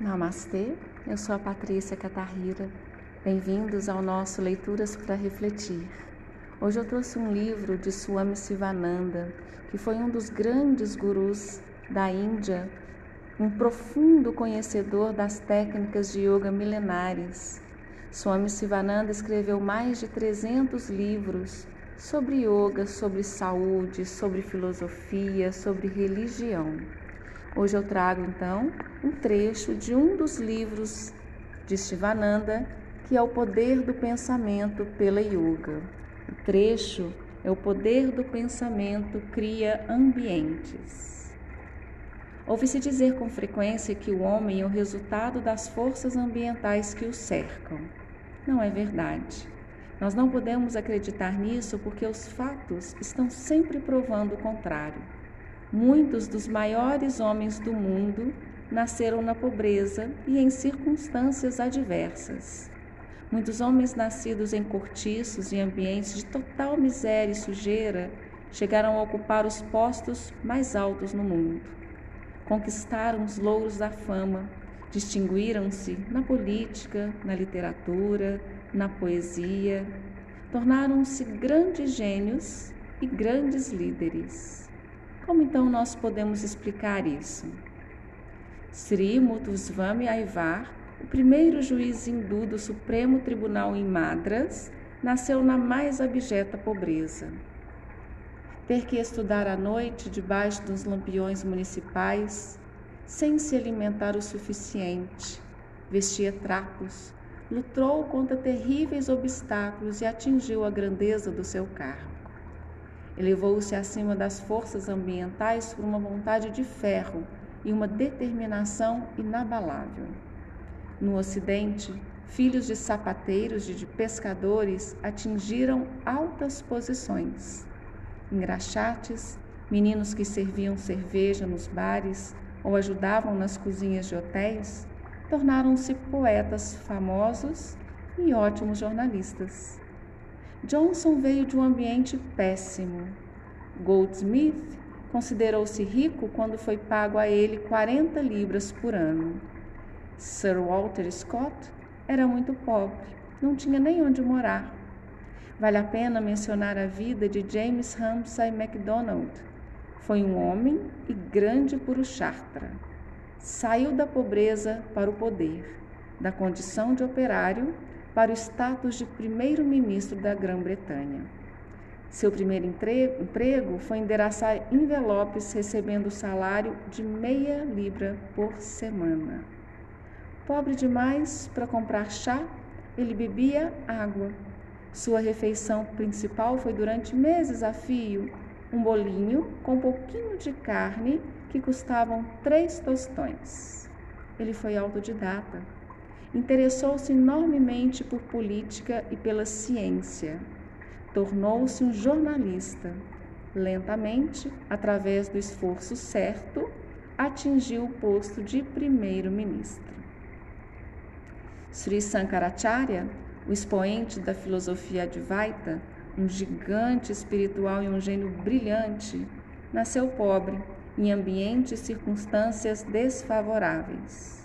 Namastê, eu sou a Patrícia Catarrira. Bem-vindos ao nosso Leituras para Refletir. Hoje eu trouxe um livro de Swami Sivananda, que foi um dos grandes gurus da Índia, um profundo conhecedor das técnicas de yoga milenares. Swami Sivananda escreveu mais de 300 livros sobre yoga, sobre saúde, sobre filosofia, sobre religião. Hoje eu trago então um trecho de um dos livros de Shivananda, que é o poder do pensamento pela yoga. O trecho é o poder do pensamento cria ambientes. Ouve-se dizer com frequência que o homem é o resultado das forças ambientais que o cercam. Não é verdade. Nós não podemos acreditar nisso porque os fatos estão sempre provando o contrário. Muitos dos maiores homens do mundo nasceram na pobreza e em circunstâncias adversas. Muitos homens nascidos em cortiços e ambientes de total miséria e sujeira chegaram a ocupar os postos mais altos no mundo. Conquistaram os louros da fama, distinguiram-se na política, na literatura, na poesia, tornaram-se grandes gênios e grandes líderes. Como então nós podemos explicar isso? Sri Muthuswami Aivar, o primeiro juiz hindu do Supremo Tribunal em Madras, nasceu na mais abjeta pobreza. Ter que estudar à noite debaixo dos lampiões municipais, sem se alimentar o suficiente, vestia trapos, lutou contra terríveis obstáculos e atingiu a grandeza do seu cargo. Elevou-se acima das forças ambientais por uma vontade de ferro e uma determinação inabalável. No Ocidente, filhos de sapateiros e de pescadores atingiram altas posições. Engraxates, meninos que serviam cerveja nos bares ou ajudavam nas cozinhas de hotéis, tornaram-se poetas famosos e ótimos jornalistas. Johnson veio de um ambiente péssimo. Goldsmith considerou-se rico quando foi pago a ele 40 libras por ano. Sir Walter Scott era muito pobre, não tinha nem onde morar. Vale a pena mencionar a vida de James Ramsay MacDonald. Foi um homem e grande Purushartra. Saiu da pobreza para o poder, da condição de operário para o status de primeiro-ministro da Grã-Bretanha. Seu primeiro emprego foi endereçar envelopes recebendo salário de meia libra por semana. Pobre demais para comprar chá, ele bebia água. Sua refeição principal foi durante meses a fio um bolinho com um pouquinho de carne que custavam três tostões. Ele foi autodidata Interessou-se enormemente por política e pela ciência. Tornou-se um jornalista. Lentamente, através do esforço certo, atingiu o posto de primeiro-ministro. Sri Sankaracharya, o expoente da filosofia Advaita, um gigante espiritual e um gênio brilhante, nasceu pobre, em ambientes e circunstâncias desfavoráveis.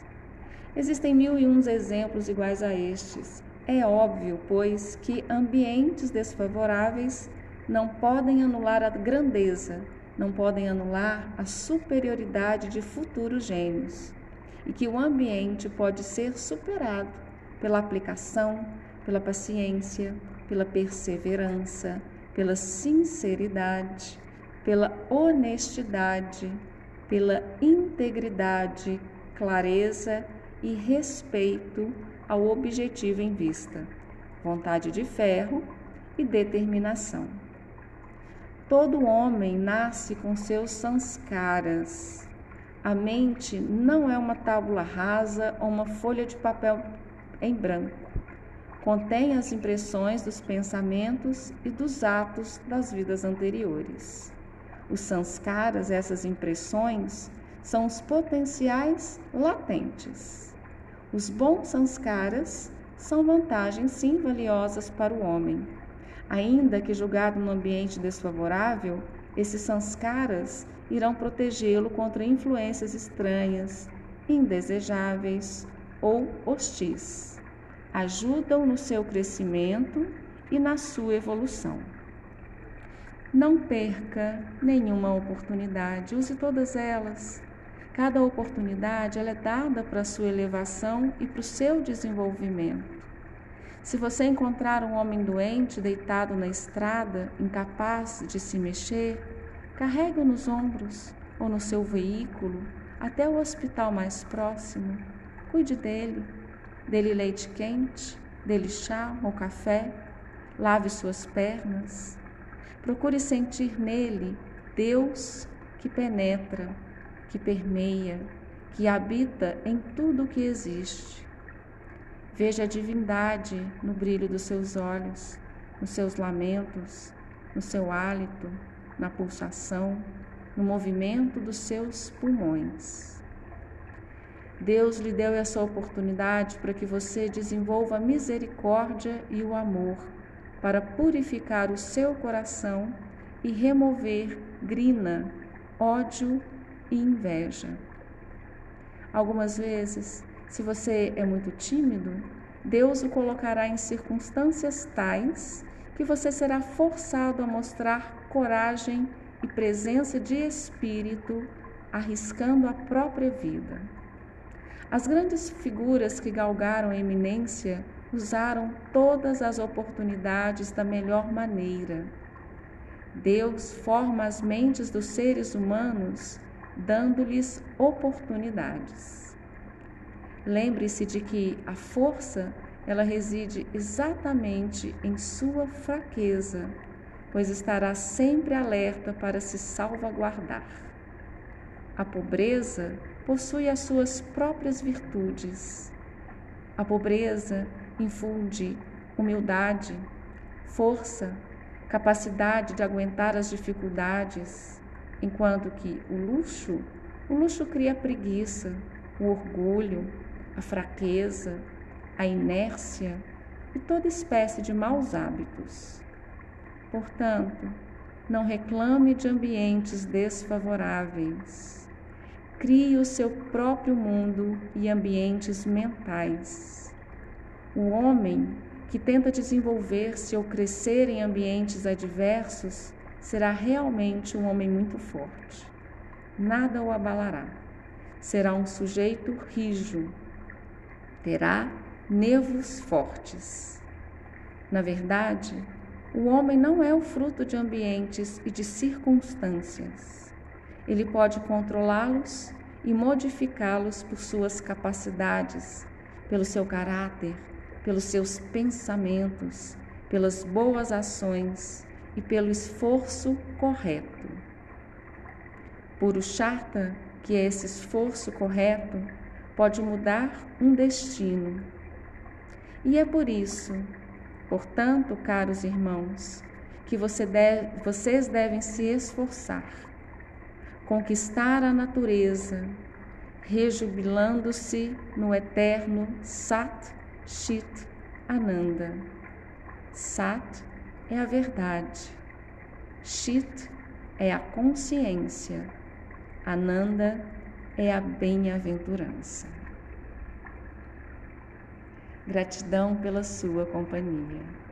Existem mil e uns exemplos iguais a estes. É óbvio, pois, que ambientes desfavoráveis não podem anular a grandeza, não podem anular a superioridade de futuros gênios, e que o ambiente pode ser superado pela aplicação, pela paciência, pela perseverança, pela sinceridade, pela honestidade, pela integridade, clareza e respeito ao objetivo em vista, vontade de ferro e determinação. Todo homem nasce com seus sanskaras. A mente não é uma tábula rasa ou uma folha de papel em branco. Contém as impressões dos pensamentos e dos atos das vidas anteriores. Os sanskaras, essas impressões, são os potenciais latentes. Os bons sanskaras são vantagens sim valiosas para o homem. Ainda que julgado num ambiente desfavorável, esses sanskaras irão protegê-lo contra influências estranhas, indesejáveis ou hostis. Ajudam no seu crescimento e na sua evolução. Não perca nenhuma oportunidade, use todas elas. Cada oportunidade é dada para sua elevação e para o seu desenvolvimento. Se você encontrar um homem doente deitado na estrada, incapaz de se mexer, carregue-o nos ombros ou no seu veículo até o hospital mais próximo. Cuide dele, dele leite quente, dele chá ou café, lave suas pernas. Procure sentir nele Deus que penetra, que permeia, que habita em tudo o que existe. Veja a divindade no brilho dos seus olhos, nos seus lamentos, no seu hálito, na pulsação, no movimento dos seus pulmões. Deus lhe deu essa oportunidade para que você desenvolva a misericórdia e o amor, para purificar o seu coração e remover grina, ódio e inveja. Algumas vezes, se você é muito tímido, Deus o colocará em circunstâncias tais que você será forçado a mostrar coragem e presença de espírito, arriscando a própria vida. As grandes figuras que galgaram a eminência usaram todas as oportunidades da melhor maneira. Deus forma as mentes dos seres humanos dando-lhes oportunidades. Lembre-se de que a força ela reside exatamente em sua fraqueza pois estará sempre alerta para se salvaguardar. A pobreza possui as suas próprias virtudes. A pobreza infunde humildade, força, capacidade de aguentar as dificuldades, enquanto que o luxo, o luxo cria a preguiça, o orgulho, a fraqueza, a inércia e toda espécie de maus hábitos. Portanto, não reclame de ambientes desfavoráveis. Crie o seu próprio mundo e ambientes mentais. O homem que tenta desenvolver-se ou crescer em ambientes adversos será realmente um homem muito forte. Nada o abalará. Será um sujeito rijo. Terá nervos fortes. Na verdade, o homem não é o fruto de ambientes e de circunstâncias. Ele pode controlá-los e modificá-los por suas capacidades, pelo seu caráter, pelos seus pensamentos, pelas boas ações e pelo esforço correto. Charta, que é esse esforço correto, pode mudar um destino. E é por isso Portanto, caros irmãos, que você deve, vocês devem se esforçar, conquistar a natureza, rejubilando-se no eterno Sat Chit Ananda. Sat é a verdade, Chit é a consciência, Ananda é a bem-aventurança. Gratidão pela sua companhia.